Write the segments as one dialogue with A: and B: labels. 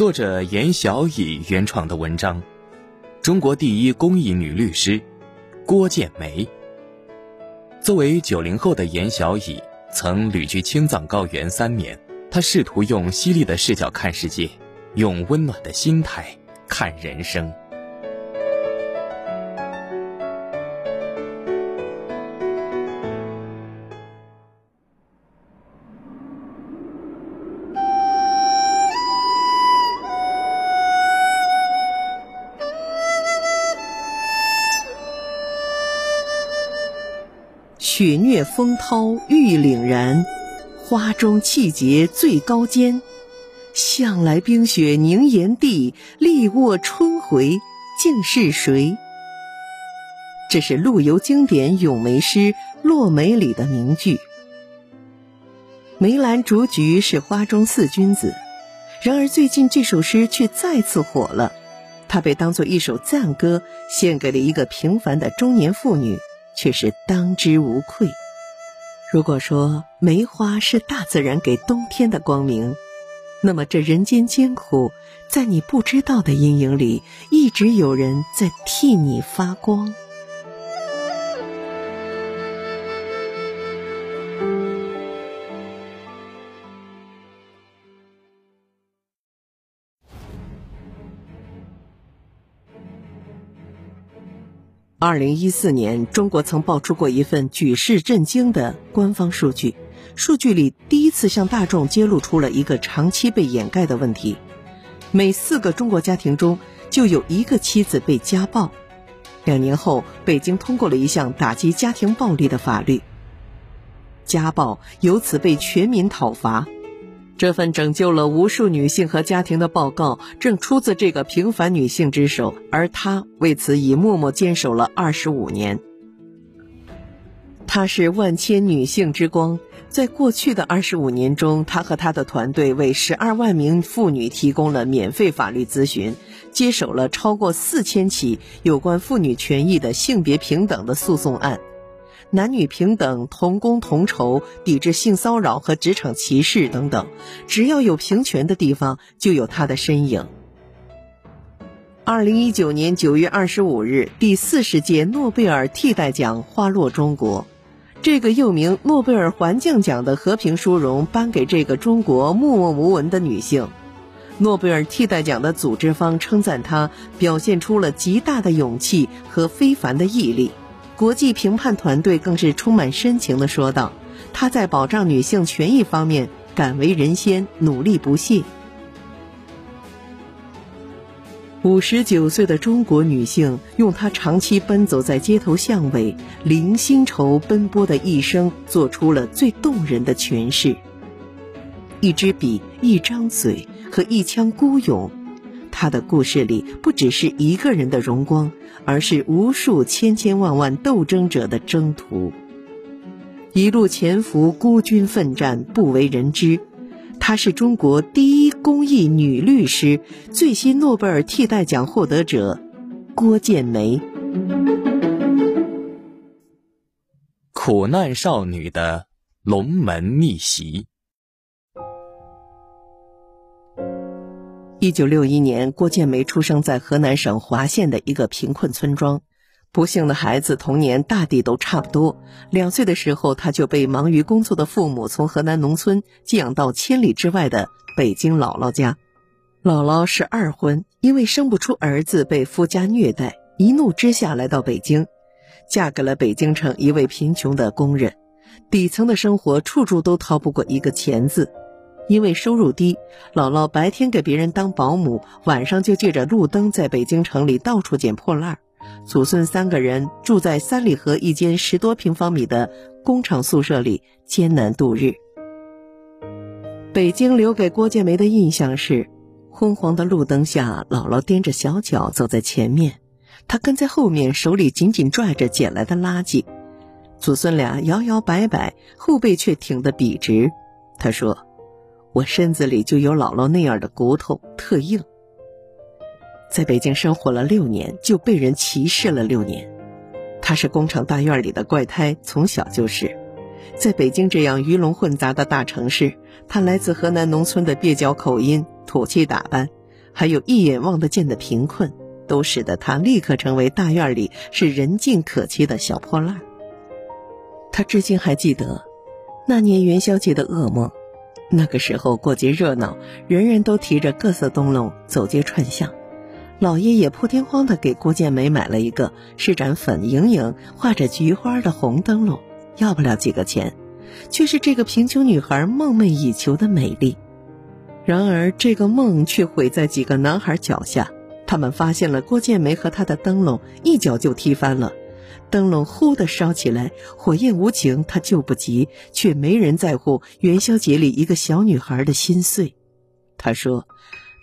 A: 作者严小乙原创的文章，中国第一公益女律师郭建梅。作为九零后的严小乙，曾旅居青藏高原三年，她试图用犀利的视角看世界，用温暖的心态看人生。
B: 雪虐风涛玉凛然，花中气节最高坚。向来冰雪凝岩地，力握春回竟是谁？这是陆游经典咏梅诗《落梅》里的名句。梅兰竹菊是花中四君子，然而最近这首诗却再次火了，它被当作一首赞歌，献给了一个平凡的中年妇女。却是当之无愧。如果说梅花是大自然给冬天的光明，那么这人间艰苦，在你不知道的阴影里，一直有人在替你发光。二零一四年，中国曾爆出过一份举世震惊的官方数据，数据里第一次向大众揭露出了一个长期被掩盖的问题：每四个中国家庭中就有一个妻子被家暴。两年后，北京通过了一项打击家庭暴力的法律，家暴由此被全民讨伐。这份拯救了无数女性和家庭的报告，正出自这个平凡女性之手，而她为此已默默坚守了二十五年。她是万千女性之光，在过去的二十五年中，她和她的团队为十二万名妇女提供了免费法律咨询，接手了超过四千起有关妇女权益的性别平等的诉讼案。男女平等、同工同酬、抵制性骚扰和职场歧视等等，只要有平权的地方，就有他的身影。二零一九年九月二十五日，第四十届诺贝尔替代奖花落中国，这个又名诺贝尔环境奖的和平殊荣颁给这个中国默默无闻的女性。诺贝尔替代奖的组织方称赞她表现出了极大的勇气和非凡的毅力。国际评判团队更是充满深情地说道：“她在保障女性权益方面敢为人先，努力不懈。”五十九岁的中国女性，用她长期奔走在街头巷尾、零薪酬奔波的一生，做出了最动人的诠释。一支笔，一张嘴和一腔孤勇。他的故事里不只是一个人的荣光，而是无数千千万万斗争者的征途。一路潜伏，孤军奋战，不为人知。她是中国第一公益女律师，最新诺贝尔替代奖获得者郭建梅。
A: 苦难少女的龙门逆袭。
B: 一九六一年，郭建梅出生在河南省滑县的一个贫困村庄。不幸的孩子童年大抵都差不多。两岁的时候，他就被忙于工作的父母从河南农村寄养到千里之外的北京姥姥家。姥姥是二婚，因为生不出儿子，被夫家虐待，一怒之下来到北京，嫁给了北京城一位贫穷的工人。底层的生活，处处都逃不过一个钱字。因为收入低，姥姥白天给别人当保姆，晚上就借着路灯在北京城里到处捡破烂儿。祖孙三个人住在三里河一间十多平方米的工厂宿舍里，艰难度日。北京留给郭建梅的印象是，昏黄的路灯下，姥姥踮着小脚走在前面，她跟在后面，手里紧紧拽着捡来的垃圾。祖孙俩摇摇摆摆，后背却挺得笔直。他说。我身子里就有姥姥那样的骨头，特硬。在北京生活了六年，就被人歧视了六年。他是工厂大院里的怪胎，从小就是。在北京这样鱼龙混杂的大城市，他来自河南农村的蹩脚口音、土气打扮，还有一眼望得见的贫困，都使得他立刻成为大院里是人尽可欺的小破烂。他至今还记得那年元宵节的噩梦。那个时候过节热闹，人人都提着各色灯笼走街串巷。老爷爷破天荒地给郭建梅买了一个，是盏粉莹莹、画着菊花的红灯笼，要不了几个钱，却是这个贫穷女孩梦寐以求的美丽。然而这个梦却毁在几个男孩脚下，他们发现了郭建梅和她的灯笼，一脚就踢翻了。灯笼忽地烧起来，火焰无情，他救不及，却没人在乎元宵节里一个小女孩的心碎。他说：“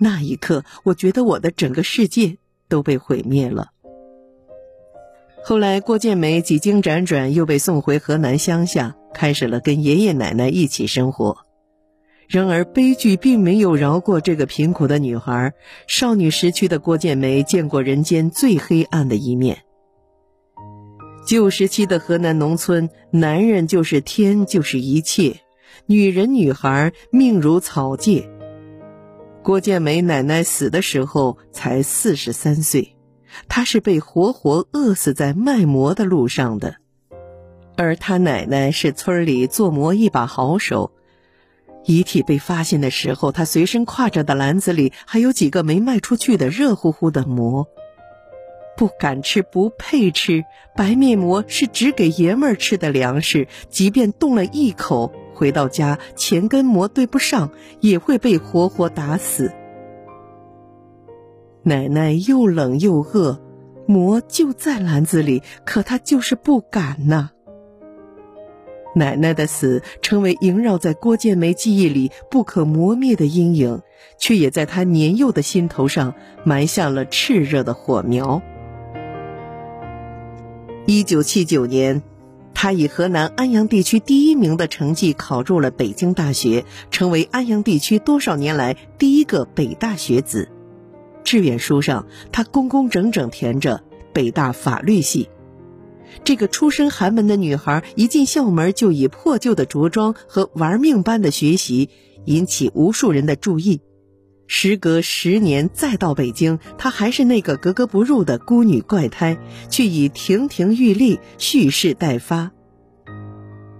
B: 那一刻，我觉得我的整个世界都被毁灭了。”后来，郭建梅几经辗转，又被送回河南乡下，开始了跟爷爷奶奶一起生活。然而，悲剧并没有饶过这个贫苦的女孩。少女时期的郭建梅见过人间最黑暗的一面。旧时期的河南农村，男人就是天，就是一切；女人、女孩命如草芥。郭建梅奶奶死的时候才四十三岁，她是被活活饿死在卖馍的路上的。而她奶奶是村里做馍一把好手，遗体被发现的时候，她随身挎着的篮子里还有几个没卖出去的热乎乎的馍。不敢吃，不配吃。白面馍是只给爷们儿吃的粮食，即便动了一口，回到家钱跟馍对不上，也会被活活打死。奶奶又冷又饿，馍就在篮子里，可她就是不敢呐。奶奶的死成为萦绕在郭建梅记忆里不可磨灭的阴影，却也在她年幼的心头上埋下了炽热的火苗。一九七九年，他以河南安阳地区第一名的成绩考入了北京大学，成为安阳地区多少年来第一个北大学子。志愿书上，他工工整整填着北大法律系。这个出身寒门的女孩，一进校门就以破旧的着装和玩命般的学习，引起无数人的注意。时隔十年再到北京，她还是那个格格不入的孤女怪胎，却已亭亭玉立，蓄势待发。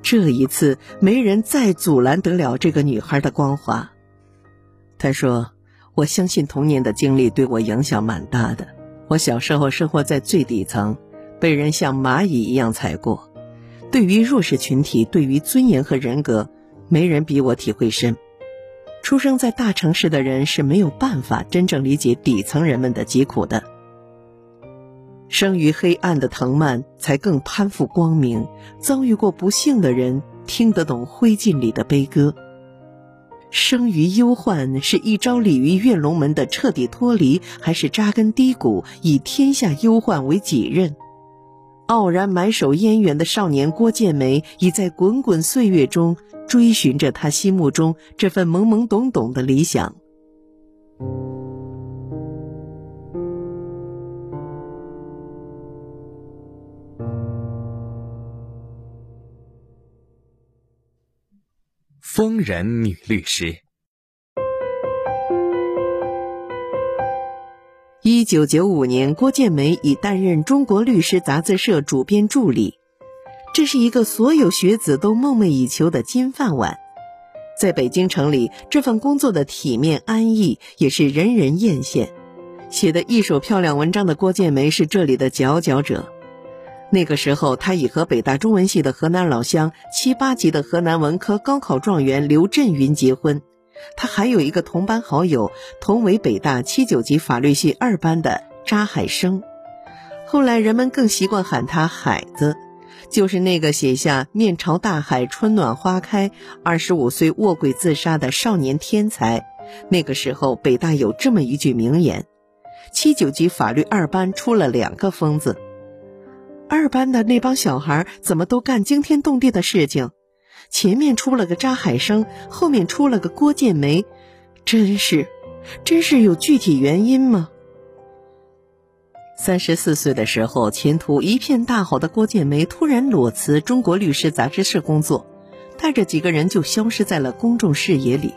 B: 这一次，没人再阻拦得了这个女孩的光华。他说：“我相信童年的经历对我影响蛮大的。我小时候生活在最底层，被人像蚂蚁一样踩过。对于弱势群体，对于尊严和人格，没人比我体会深。”出生在大城市的人是没有办法真正理解底层人们的疾苦的。生于黑暗的藤蔓才更攀附光明。遭遇过不幸的人听得懂灰烬里的悲歌。生于忧患是一朝鲤鱼跃龙门的彻底脱离，还是扎根低谷以天下忧患为己任？傲然埋首烟缘的少年郭建梅，已在滚滚岁月中。追寻着他心目中这份懵懵懂懂的理想。
A: 疯人女律师。
B: 一九九五年，郭建梅已担任《中国律师》杂志社主编助理。这是一个所有学子都梦寐以求的金饭碗，在北京城里，这份工作的体面安逸也是人人艳羡。写的一手漂亮文章的郭建梅是这里的佼佼者。那个时候，他已和北大中文系的河南老乡、七八级的河南文科高考状元刘震云结婚。他还有一个同班好友，同为北大七九级法律系二班的扎海生。后来人们更习惯喊他海子。就是那个写下“面朝大海，春暖花开”，二十五岁卧轨自杀的少年天才。那个时候，北大有这么一句名言：“七九级法律二班出了两个疯子。”二班的那帮小孩怎么都干惊天动地的事情？前面出了个扎海生，后面出了个郭建梅，真是，真是有具体原因吗？三十四岁的时候，前途一片大好的郭建梅突然裸辞《中国律师》杂志社工作，带着几个人就消失在了公众视野里。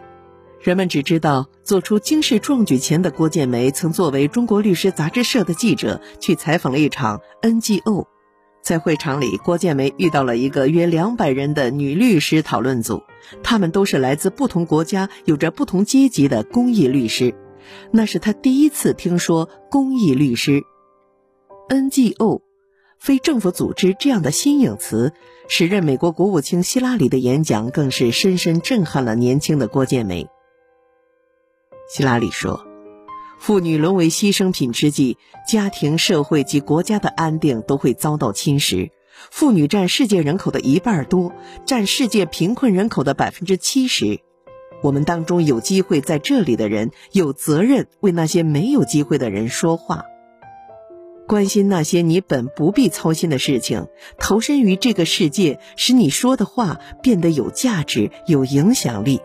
B: 人们只知道做出惊世壮举前的郭建梅曾作为中国律师杂志社的记者去采访了一场 NGO，在会场里，郭建梅遇到了一个约两百人的女律师讨论组，他们都是来自不同国家、有着不同阶级的公益律师。那是他第一次听说公益律师。NGO，非政府组织这样的新颖词，时任美国国务卿希拉里的演讲更是深深震撼了年轻的郭建梅。希拉里说：“妇女沦为牺牲品之际，家庭、社会及国家的安定都会遭到侵蚀。妇女占世界人口的一半多，占世界贫困人口的百分之七十。我们当中有机会在这里的人，有责任为那些没有机会的人说话。”关心那些你本不必操心的事情，投身于这个世界，使你说的话变得有价值、有影响力。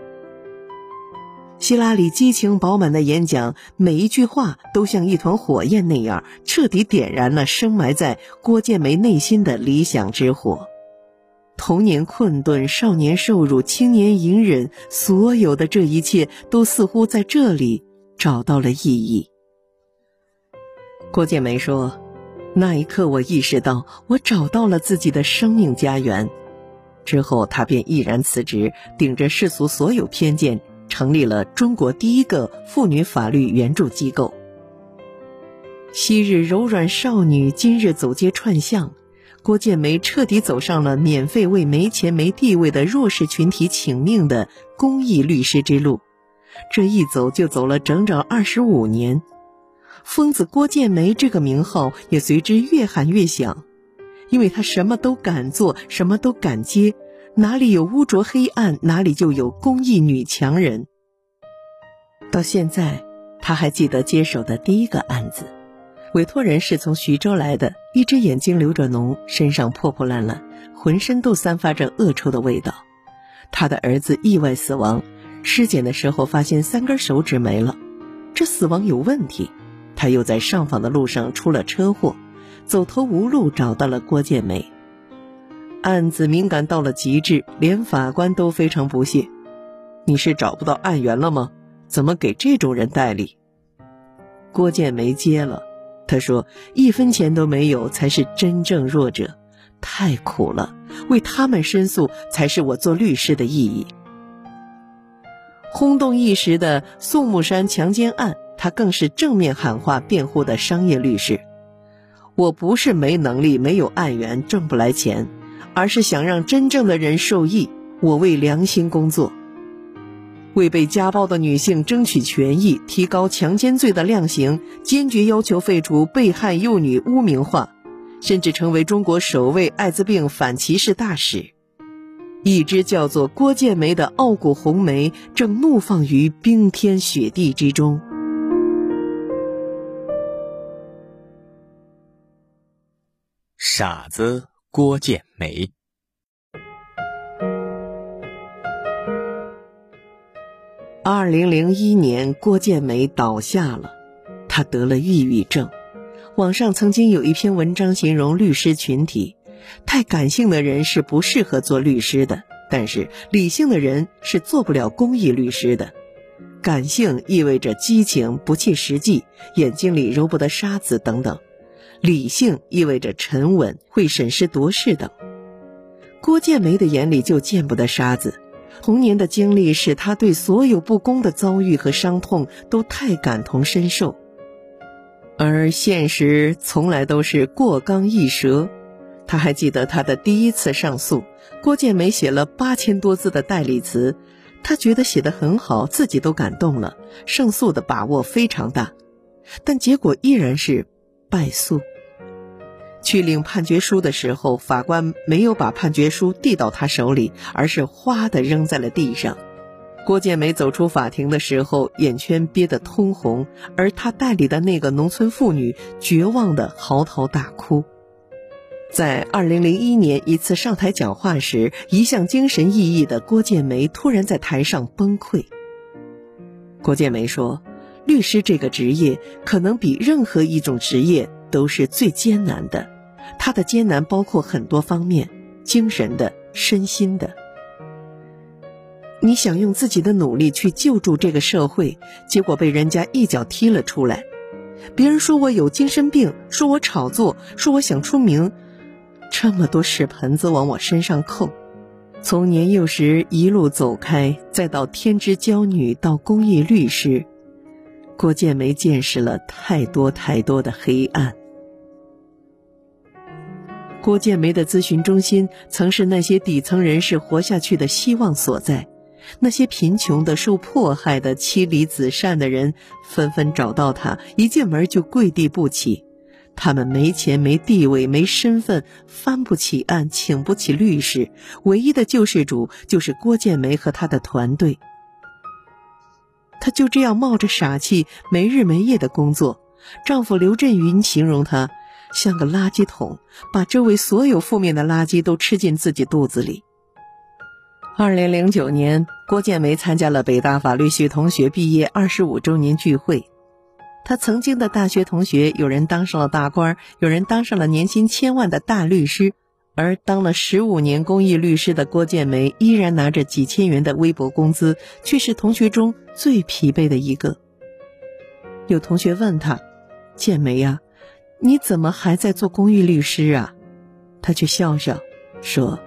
B: 希拉里激情饱满的演讲，每一句话都像一团火焰那样，彻底点燃了深埋在郭建梅内心的理想之火。童年困顿，少年受辱，青年隐忍，所有的这一切，都似乎在这里找到了意义。郭建梅说：“那一刻，我意识到我找到了自己的生命家园。之后，他便毅然辞职，顶着世俗所有偏见，成立了中国第一个妇女法律援助机构。昔日柔软少女，今日走街串巷。郭建梅彻底走上了免费为没钱没地位的弱势群体请命的公益律师之路。这一走就走了整整二十五年。”疯子郭建梅这个名号也随之越喊越响，因为他什么都敢做，什么都敢接，哪里有污浊黑暗，哪里就有公益女强人。到现在，他还记得接手的第一个案子，委托人是从徐州来的，一只眼睛流着脓，身上破破烂烂，浑身都散发着恶臭的味道。他的儿子意外死亡，尸检的时候发现三根手指没了，这死亡有问题。他又在上访的路上出了车祸，走投无路，找到了郭建梅。案子敏感到了极致，连法官都非常不屑：“你是找不到案源了吗？怎么给这种人代理？”郭建梅接了，他说：“一分钱都没有，才是真正弱者，太苦了，为他们申诉才是我做律师的意义。”轰动一时的宋木山强奸案。他更是正面喊话辩护的商业律师。我不是没能力、没有案源、挣不来钱，而是想让真正的人受益。我为良心工作，为被家暴的女性争取权益，提高强奸罪的量刑，坚决要求废除被害幼女污名化，甚至成为中国首位艾滋病反歧视大使。一只叫做郭建梅的傲骨红梅，正怒放于冰天雪地之中。
A: 傻子郭建梅。
B: 二零零一年，郭建梅倒下了，她得了抑郁症。网上曾经有一篇文章形容律师群体：太感性的人是不适合做律师的，但是理性的人是做不了公益律师的。感性意味着激情、不切实际，眼睛里揉不得沙子等等。理性意味着沉稳，会审时度势等。郭建梅的眼里就见不得沙子。童年的经历使他对所有不公的遭遇和伤痛都太感同身受，而现实从来都是过刚易折。他还记得他的第一次上诉，郭建梅写了八千多字的代理词，他觉得写得很好，自己都感动了，胜诉的把握非常大，但结果依然是败诉。去领判决书的时候，法官没有把判决书递到他手里，而是哗的扔在了地上。郭建梅走出法庭的时候，眼圈憋得通红，而他代理的那个农村妇女绝望的嚎啕大哭。在二零零一年一次上台讲话时，一向精神奕奕的郭建梅突然在台上崩溃。郭建梅说：“律师这个职业，可能比任何一种职业都是最艰难的。”他的艰难包括很多方面，精神的、身心的。你想用自己的努力去救助这个社会，结果被人家一脚踢了出来。别人说我有精神病，说我炒作，说我想出名，这么多屎盆子往我身上扣。从年幼时一路走开，再到天之娇女，到公益律师，郭建梅见识了太多太多的黑暗。郭建梅的咨询中心曾是那些底层人士活下去的希望所在。那些贫穷的、受迫害的、妻离子散的人，纷纷找到他，一进门就跪地不起。他们没钱、没地位、没身份，翻不起案，请不起律师，唯一的救世主就是郭建梅和他的团队。她就这样冒着傻气，没日没夜的工作。丈夫刘振云形容她像个垃圾桶，把周围所有负面的垃圾都吃进自己肚子里。二零零九年，郭建梅参加了北大法律系同学毕业二十五周年聚会。他曾经的大学同学，有人当上了大官，有人当上了年薪千万的大律师，而当了十五年公益律师的郭建梅，依然拿着几千元的微薄工资，却是同学中最疲惫的一个。有同学问他：“建梅呀，你怎么还在做公益律师啊？”他却笑笑说：“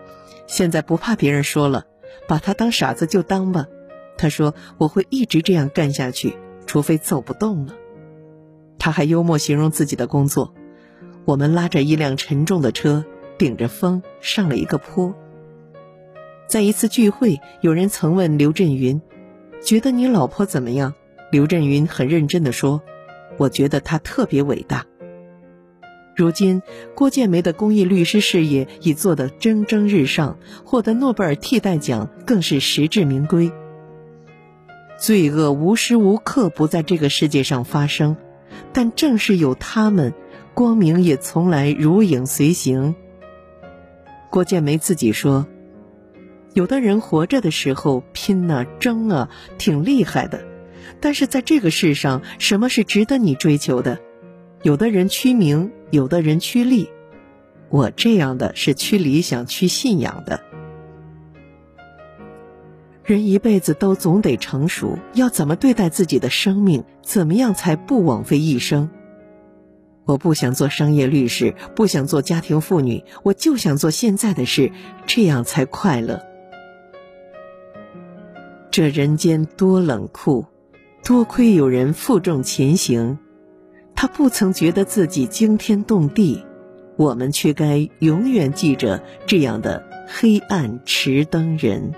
B: 现在不怕别人说了。”把他当傻子就当吧，他说我会一直这样干下去，除非走不动了。他还幽默形容自己的工作：我们拉着一辆沉重的车，顶着风上了一个坡。在一次聚会，有人曾问刘震云：“觉得你老婆怎么样？”刘震云很认真的说：“我觉得她特别伟大。”如今，郭建梅的公益律师事业已做得蒸蒸日上，获得诺贝尔替代奖更是实至名归。罪恶无时无刻不在这个世界上发生，但正是有他们，光明也从来如影随形。郭建梅自己说：“有的人活着的时候拼啊争啊，挺厉害的，但是在这个世上，什么是值得你追求的？有的人趋名。”有的人趋利，我这样的是趋理想、趋信仰的。人一辈子都总得成熟，要怎么对待自己的生命？怎么样才不枉费一生？我不想做商业律师，不想做家庭妇女，我就想做现在的事，这样才快乐。这人间多冷酷，多亏有人负重前行。他不曾觉得自己惊天动地，我们却该永远记着这样的黑暗持灯人。